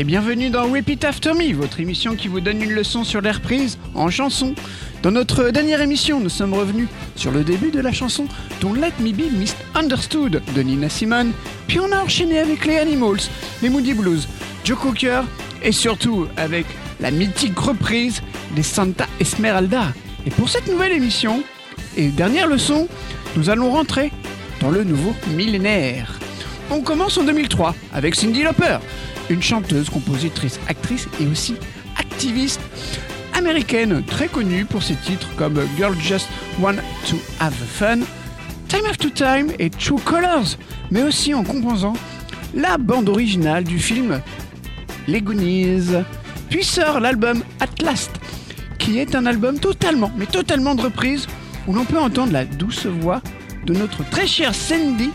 Et bienvenue dans Repeat After Me, votre émission qui vous donne une leçon sur les reprises en chanson. Dans notre dernière émission, nous sommes revenus sur le début de la chanson Don't Let Me Be Misunderstood de Nina Simone, puis on a enchaîné avec les Animals, les Moody Blues, Joe Cooker et surtout avec la mythique reprise des Santa Esmeralda. Et pour cette nouvelle émission et dernière leçon, nous allons rentrer dans le nouveau millénaire. On commence en 2003 avec Cindy Lauper, une chanteuse, compositrice, actrice et aussi activiste américaine très connue pour ses titres comme Girl Just Want to Have Fun, Time After Time et True Colors, mais aussi en composant la bande originale du film Les Goonies. Puis sort l'album At Last, qui est un album totalement, mais totalement de reprise, où l'on peut entendre la douce voix de notre très chère Sandy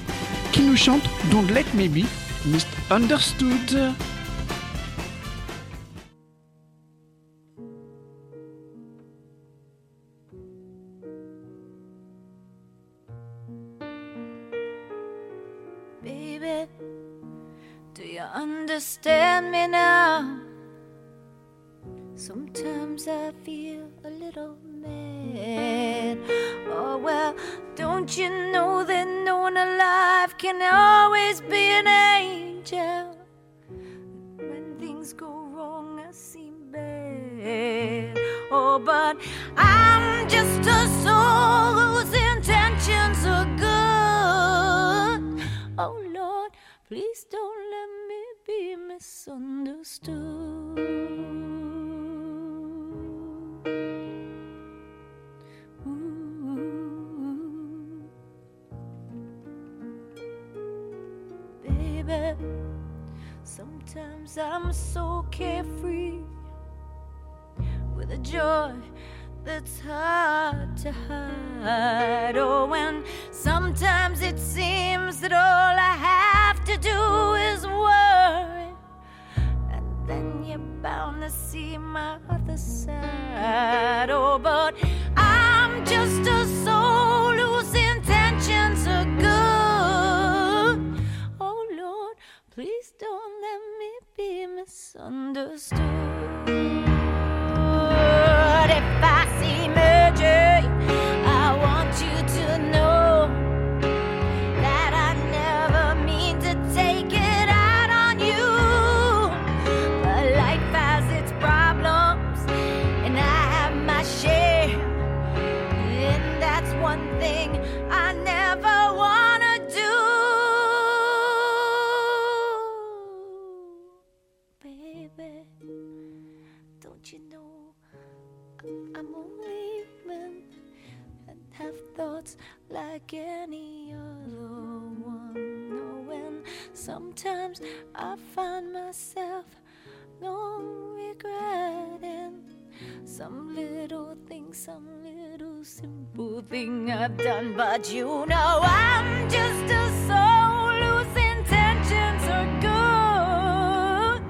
qui nous chante Don't Let Me Be Misunderstood. Uh, Baby, do you understand me now? Sometimes I feel a little mad. Oh, well, don't you know that no one alive can always be an angel? When things go wrong, I seem bad. Oh, but I'm just a soul whose intentions are good. Oh, Lord, please don't let me be misunderstood. Baby, sometimes I'm so carefree with a joy that's hard to hide. Oh, when sometimes it seems that all I have to do is worry, and then you're bound to see my other side. Oh, but I find myself no regretting some little thing, some little simple thing I've done, but you know I'm just a soul whose intentions are good.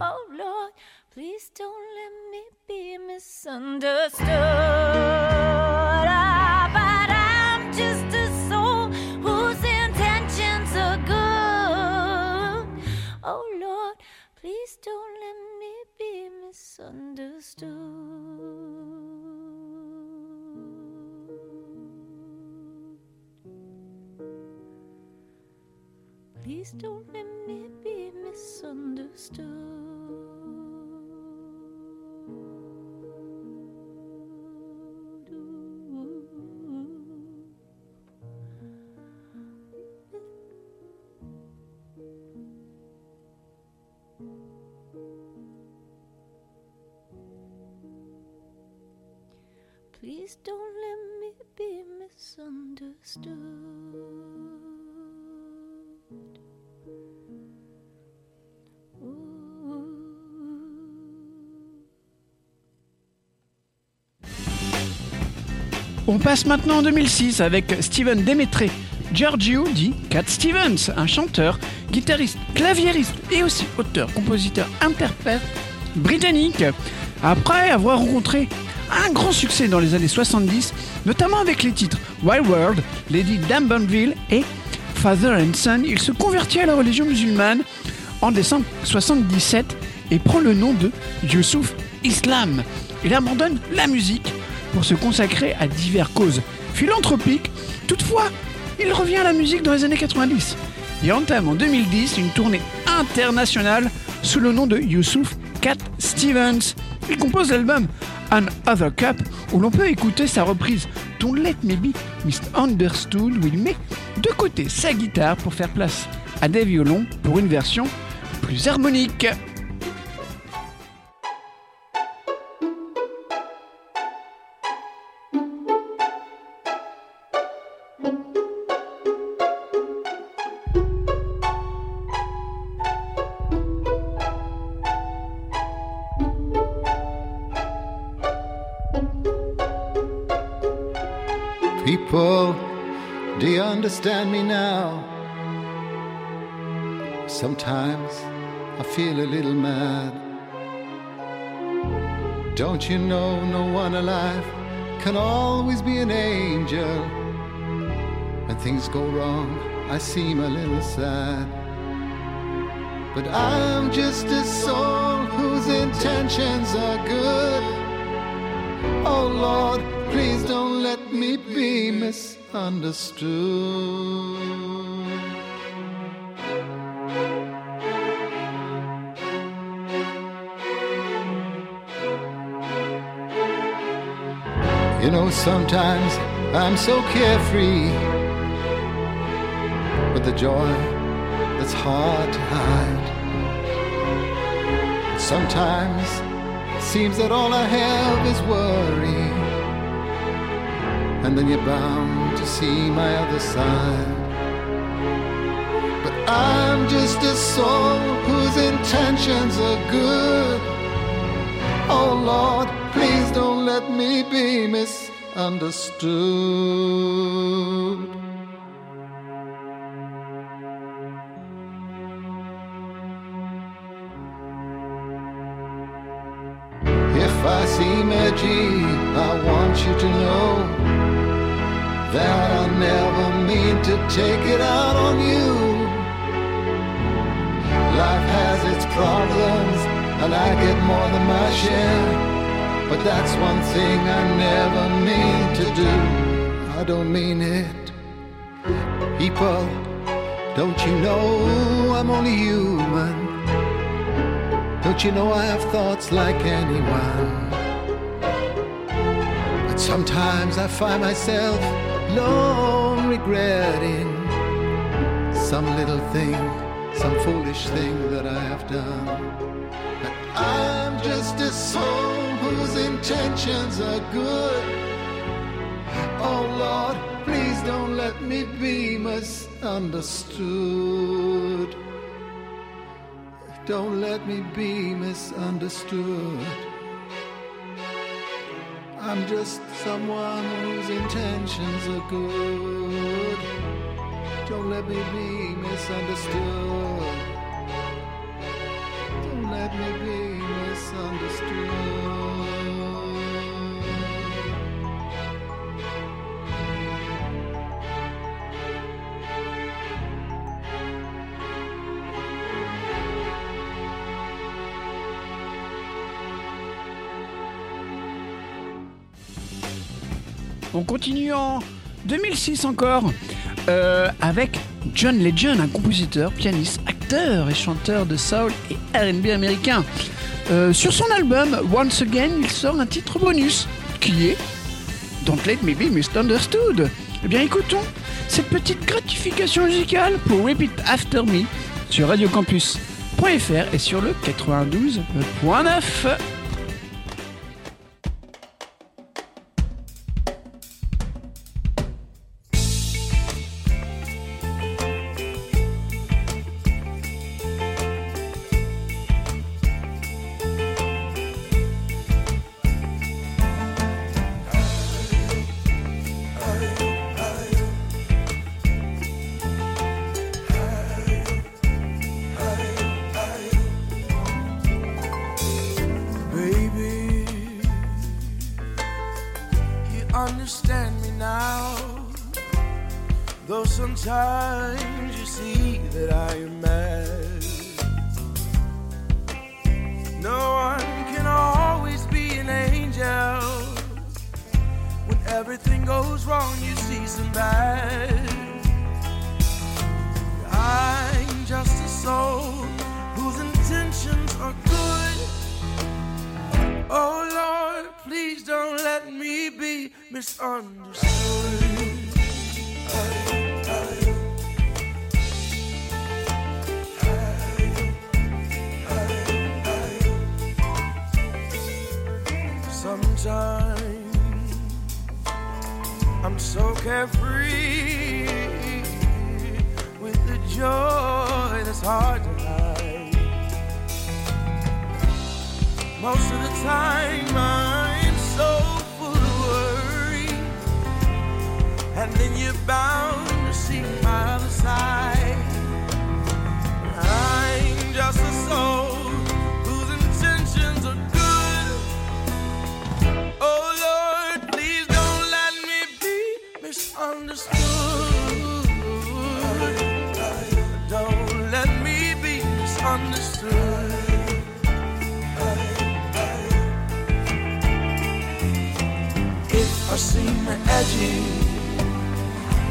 Oh Lord, please don't let me be misunderstood. Don't let me be misunderstood. Please don't let me be misunderstood. On passe maintenant en 2006 avec Steven Demetre. Giorgio dit Cat Stevens, un chanteur, guitariste, claviériste et aussi auteur, compositeur, interprète britannique. Après avoir rencontré un grand succès dans les années 70, notamment avec les titres Wild World, Lady Danbanville et Father and Son, il se convertit à la religion musulmane en décembre 77 et prend le nom de Yusuf Islam. Il abandonne la musique pour se consacrer à diverses causes philanthropiques. Toutefois, il revient à la musique dans les années 90 et entame en 2010 une tournée internationale sous le nom de Yusuf Cat Stevens. Il compose l'album An Other Cup où l'on peut écouter sa reprise Don't Let Me Be Misunderstood où il met de côté sa guitare pour faire place à des violons pour une version plus harmonique. Sometimes I feel a little mad. Don't you know no one alive can always be an angel? When things go wrong, I seem a little sad. But I'm just a soul whose intentions are good. Oh Lord, please don't let me be misunderstood. You know, sometimes I'm so carefree with the joy that's hard to hide. Sometimes it seems that all I have is worry, and then you're bound to see my other side. But I'm just a soul whose intentions are good. Oh Lord, please don't let me be misunderstood. If I seem edgy, I want you to know that I never mean to take it out on you. Life has its problems, and I get more than my share. But that's one thing I never mean to do. I don't mean it. People, don't you know I'm only human? Don't you know I have thoughts like anyone? But sometimes I find myself long regretting some little thing, some foolish thing that I have done. I'm just a soul whose intentions are good. Oh Lord, please don't let me be misunderstood. Don't let me be misunderstood. I'm just someone whose intentions are good. Don't let me be misunderstood. Don't let me be. On continue en 2006 encore euh, avec John Legend, un compositeur, pianiste, acteur et chanteur de soul et R&B américain. Euh, sur son album Once Again, il sort un titre bonus qui est Don't Let Me Be Misunderstood. Eh bien, écoutons cette petite gratification musicale pour Repeat After Me sur radiocampus.fr et sur le 92.9.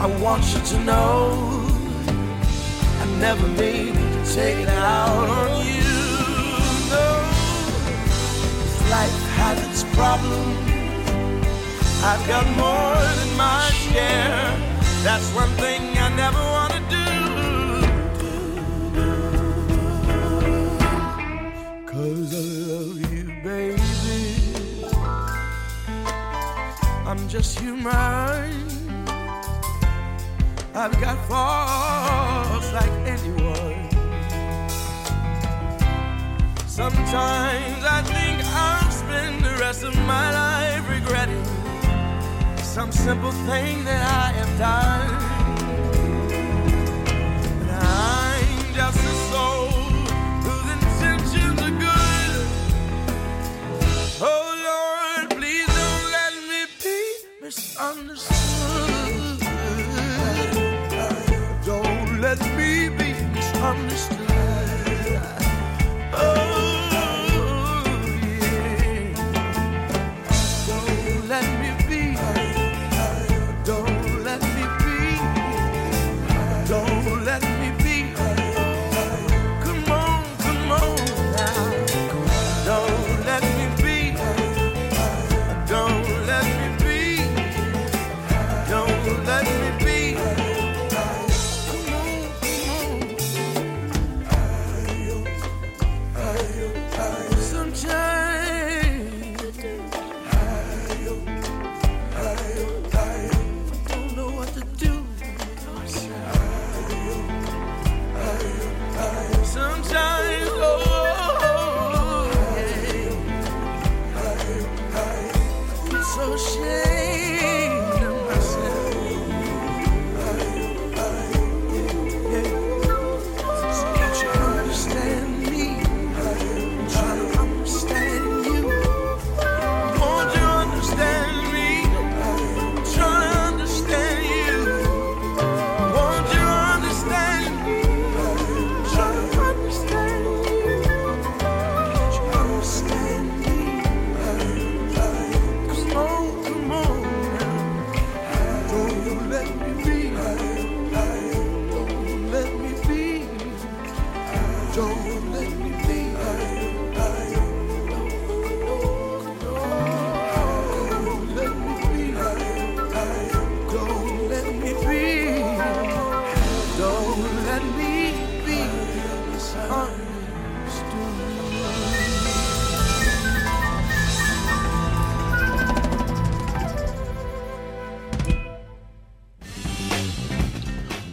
I want you to know I never mean to take it out on you. No, life has its problems. I've got more than my share. That's one thing I never want to do. Cause I love you, baby. I'm just human. I've got faults like anyone. Sometimes I think I'll spend the rest of my life regretting some simple thing that I have done. But I'm just a soul whose intentions are good. Oh Lord, please don't let me be misunderstood. Let me be misunderstood.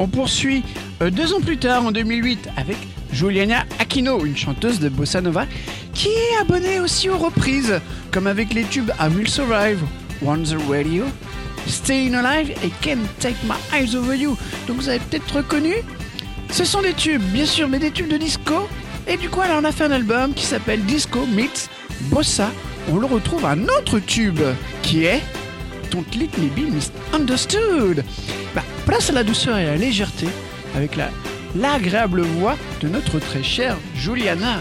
On poursuit euh, deux ans plus tard, en 2008, avec Juliana Aquino, une chanteuse de bossa nova, qui est abonnée aussi aux reprises, comme avec les tubes I Will Survive, On the Radio, Staying Alive et Can't Take My Eyes Over You. Donc vous avez peut-être reconnu. Ce sont des tubes, bien sûr, mais des tubes de disco. Et du coup, alors, on a fait un album qui s'appelle Disco Meets Bossa. On le retrouve un autre tube qui est Don't Let Me Be Misunderstood. Place à la douceur et à la légèreté avec la l'agréable voix de notre très chère Juliana.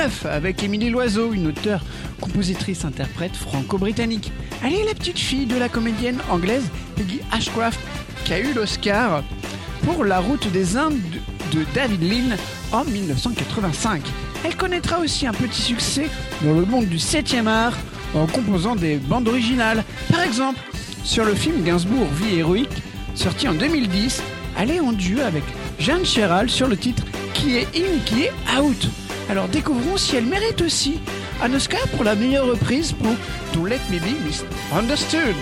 2009 avec Émilie Loiseau, une auteure, compositrice, interprète franco-britannique. Elle est la petite fille de la comédienne anglaise Peggy Ashcraft qui a eu l'Oscar pour La route des Indes de David Lean en 1985. Elle connaîtra aussi un petit succès dans le monde du 7e art en composant des bandes originales. Par exemple, sur le film Gainsbourg Vie héroïque, sorti en 2010, elle est en duo avec Jeanne Chéral sur le titre Qui est in, qui est out. Alors découvrons si elle mérite aussi un Oscar pour la meilleure reprise pour Don't Let Me Be Misunderstood.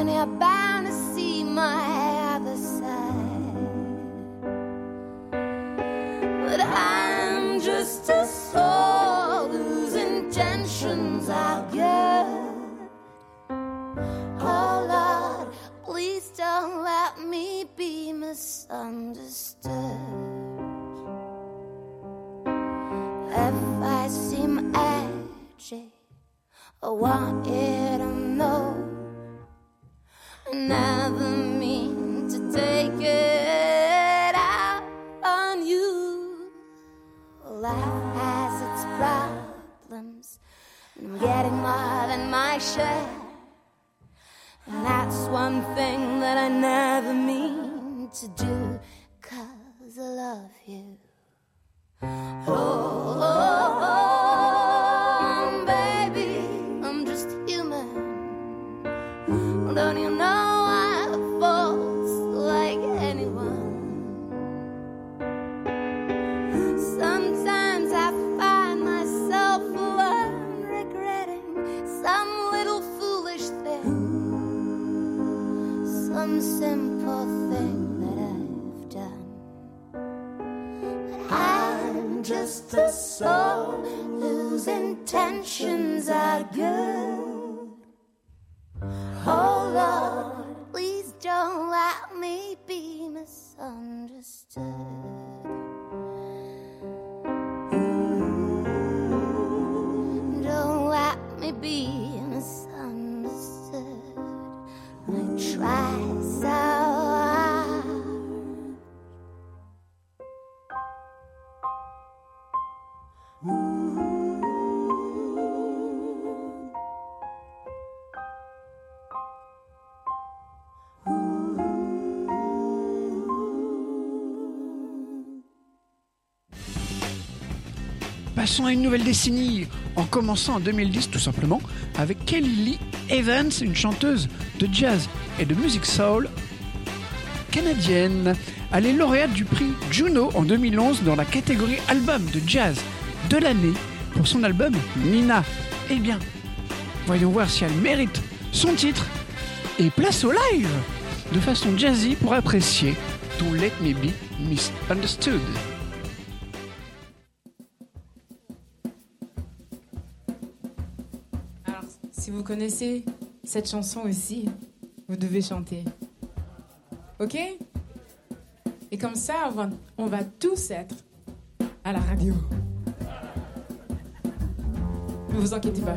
And you're bound to see my other side. But I'm just a soul whose intentions are good. Oh Lord, please don't let me be misunderstood. If I seem edgy, I want you to know never mean to take it out on you. Life has its problems, and I'm getting more than my share. And that's one thing that I never mean to do, cause I love you. Oh, intentions are good. Passons à une nouvelle décennie, en commençant en 2010 tout simplement, avec Kelly Evans, une chanteuse de jazz et de musique soul canadienne. Elle est lauréate du prix Juno en 2011 dans la catégorie album de jazz de l'année pour son album Nina. Eh bien, voyons voir si elle mérite son titre et place au live de façon jazzy pour apprécier Don't Let Me Be Misunderstood. Connaissez cette chanson aussi, vous devez chanter. Ok? Et comme ça, on va, on va tous être à la radio. Ne vous inquiétez pas.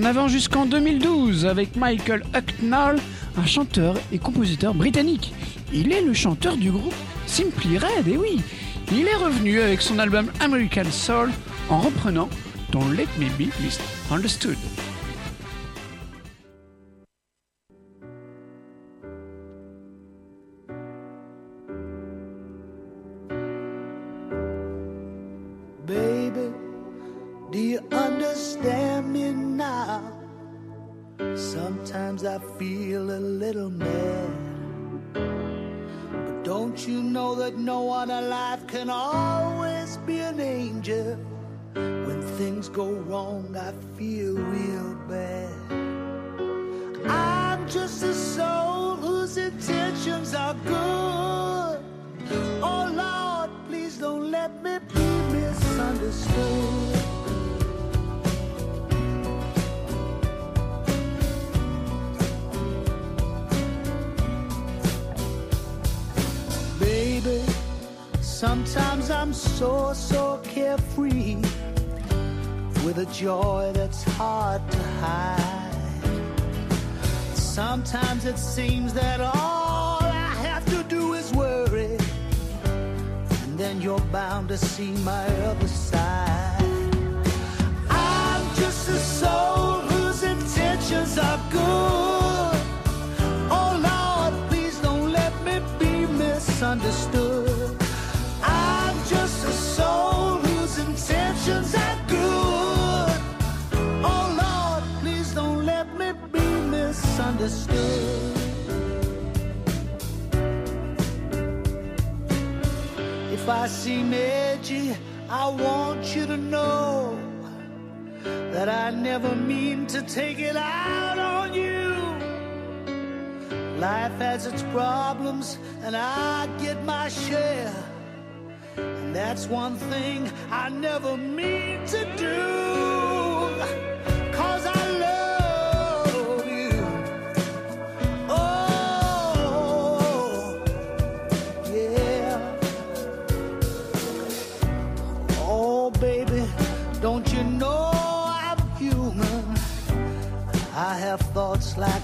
On avance jusqu'en 2012 avec Michael Hucknall, un chanteur et compositeur britannique. Il est le chanteur du groupe Simply Red, et oui, il est revenu avec son album American Soul en reprenant Don't Let Me Be Misunderstood. bound to see my other side. I'm just a soul whose intentions are good. Oh Lord, please don't let me be misunderstood. I'm just a soul whose intentions are good. Oh Lord, please don't let me be misunderstood. Seem edgy, I want you to know that I never mean to take it out on you. Life has its problems, and I get my share. And that's one thing I never mean to do.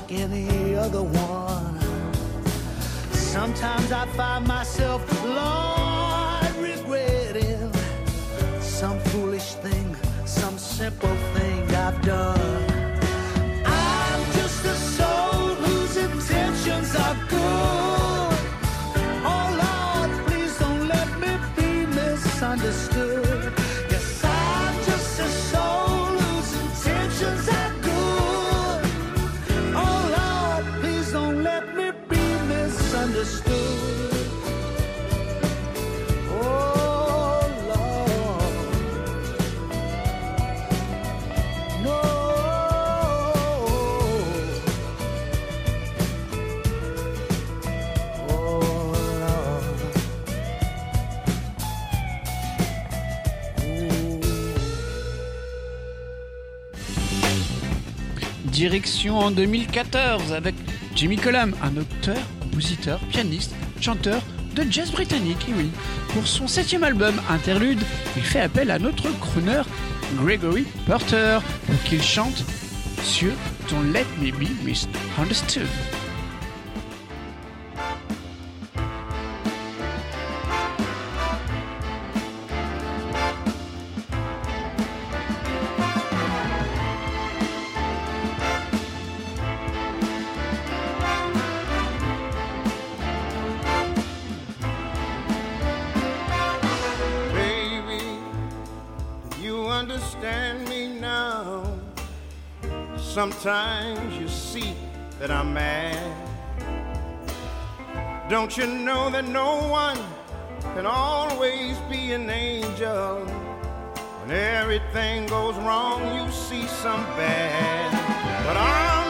Like any other one. Sometimes I find myself, Lord, regretting some foolish thing, some simple thing I've done. Direction en 2014 avec Jimmy Collam, un auteur, compositeur, pianiste, chanteur de jazz britannique, oui. Pour son septième album, Interlude, il fait appel à notre crooner Gregory Porter pour qu'il chante sur Don't Let Me Be Misunderstood. Sometimes you see that I'm mad. Don't you know that no one can always be an angel? When everything goes wrong, you see some bad. But I'm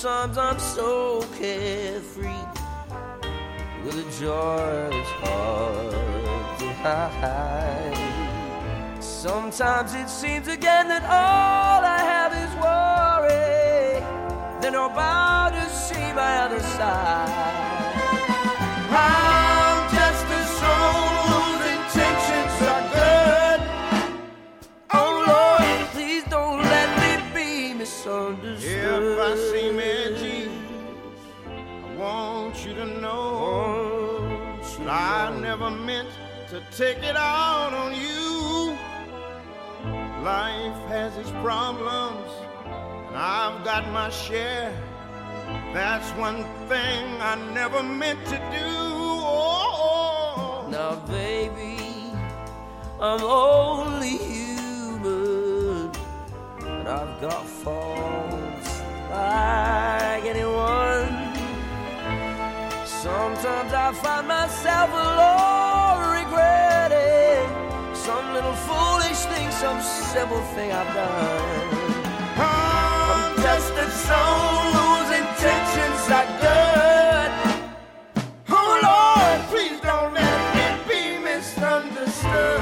sometimes I'm so carefree with a joy that's hard to hide. Sometimes it seems again that all I have is worry. Then I'm about to see my other side. I'm just a soul whose intentions are good. Oh Lord, Please don't let me be misunderstood. if I seem never meant to take it out on you. Life has its problems, and I've got my share. That's one thing I never meant to do. Oh, Now, baby, I'm only human, and I've got faults like Sometimes I find myself alone, regretting some little foolish thing, some simple thing I've done. I'm just a soul whose intentions are good. Oh Lord, please don't let me be misunderstood.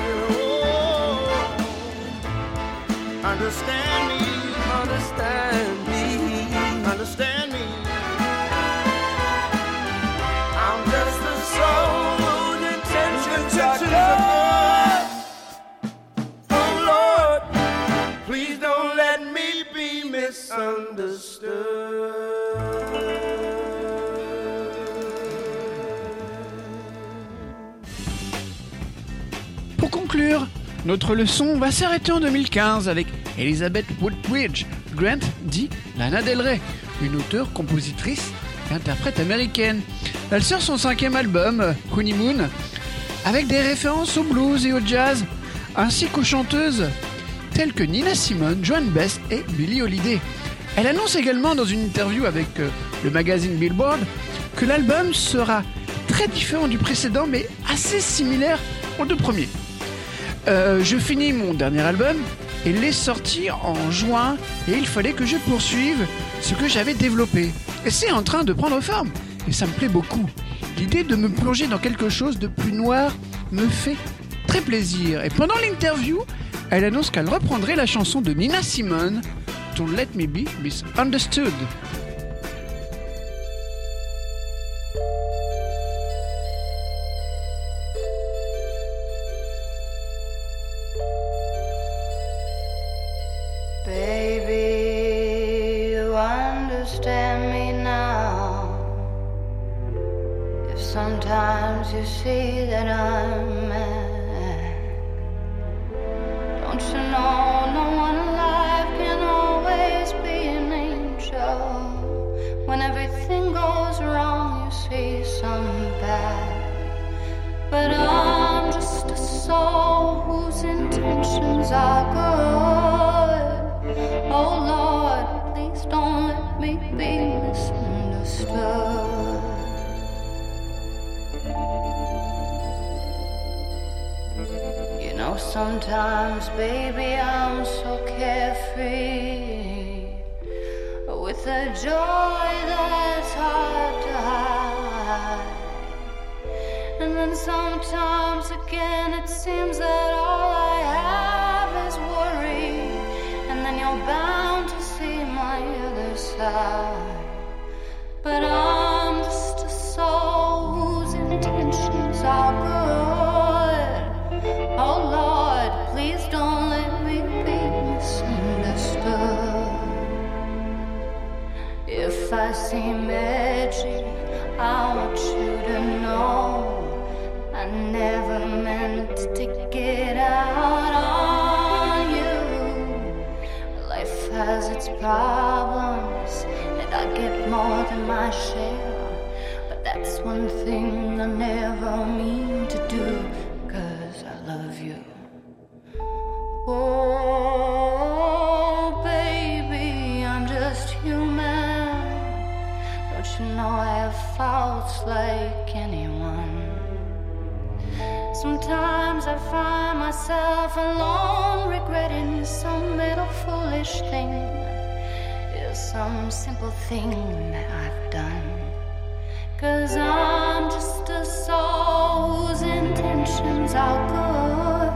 Understand Pour conclure, notre leçon va s'arrêter en 2015 avec Elizabeth Woodbridge, Grant dit Lana Del Rey, une auteure, compositrice et interprète américaine. Elle sort son cinquième album, Honeymoon, avec des références au blues et au jazz, ainsi qu'aux chanteuses telles que Nina Simone, Joan Best et Billie Holiday. Elle annonce également dans une interview avec euh, le magazine Billboard que l'album sera très différent du précédent mais assez similaire aux deux premiers. Euh, je finis mon dernier album et l'ai sorti en juin et il fallait que je poursuive ce que j'avais développé. Et c'est en train de prendre forme et ça me plaît beaucoup. L'idée de me plonger dans quelque chose de plus noir me fait très plaisir. Et pendant l'interview, elle annonce qu'elle reprendrait la chanson de Nina Simone, Don't Let Me Be Misunderstood. Sometimes, baby, I'm so carefree with a joy that's hard to hide. And then sometimes again it seems that all I have is worry. And then you're bound to see my other side. But I'm I want you to know I never meant to get out on you. Life has its problems, and I get more than my share. But that's one thing I never mean like anyone? Sometimes I find myself alone, regretting some little foolish thing. Is some simple thing that I've done. Cause I'm just a soul whose intentions are good.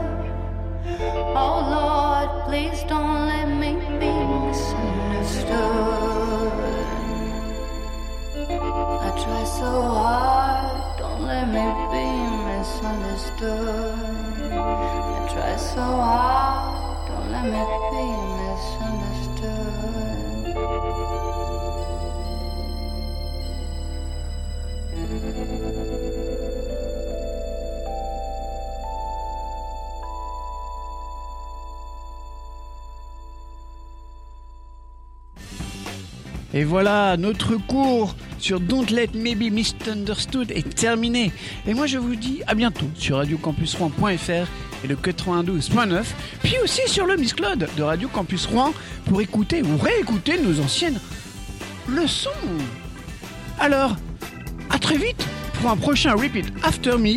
Oh Lord, please don't let me be misunderstood. So don't let me be misunderstood. Et voilà, notre cours sur Don't Let Me Be Misunderstood est terminé. Et moi je vous dis à bientôt sur radiocampusrouen.fr et le 92.9, puis aussi sur le Miss Claude de Radio Campus Rouen pour écouter ou réécouter nos anciennes leçons. Alors, à très vite pour un prochain Repeat After Me,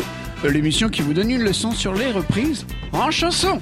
l'émission qui vous donne une leçon sur les reprises en chanson.